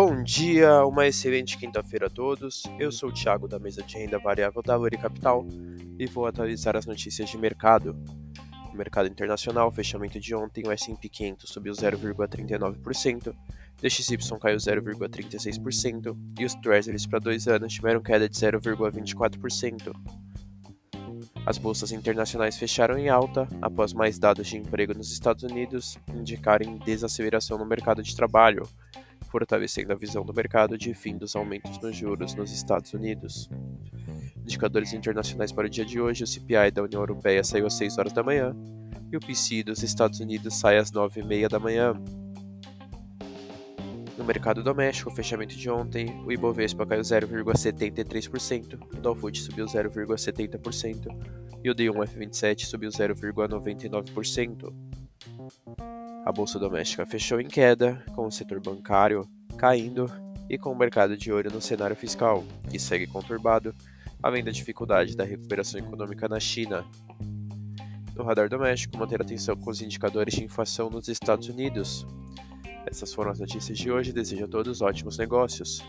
Bom dia, uma excelente quinta-feira a todos. Eu sou o Thiago da mesa de renda variável da Luri Capital e vou atualizar as notícias de mercado. No mercado internacional, fechamento de ontem, o S&P 500 subiu 0,39%, DXY caiu 0,36% e os Treasuries para dois anos tiveram queda de 0,24%. As bolsas internacionais fecharam em alta após mais dados de emprego nos Estados Unidos indicarem desaceleração no mercado de trabalho, fortalecendo a visão do mercado de fim dos aumentos nos juros nos Estados Unidos. Indicadores internacionais para o dia de hoje: o CPI da União Europeia saiu às 6 horas da manhã e o PCI dos Estados Unidos sai às 9 e meia da manhã. No mercado doméstico, o fechamento de ontem, o Ibovespa caiu 0,73%, o Dow Food subiu 0,70% e o D1F27 subiu 0,99%. A bolsa doméstica fechou em queda, com o setor bancário caindo e com o mercado de olho no cenário fiscal, que segue conturbado, além da dificuldade da recuperação econômica na China. No radar doméstico, manter atenção com os indicadores de inflação nos Estados Unidos, essas foram as notícias de hoje. Desejo a todos ótimos negócios.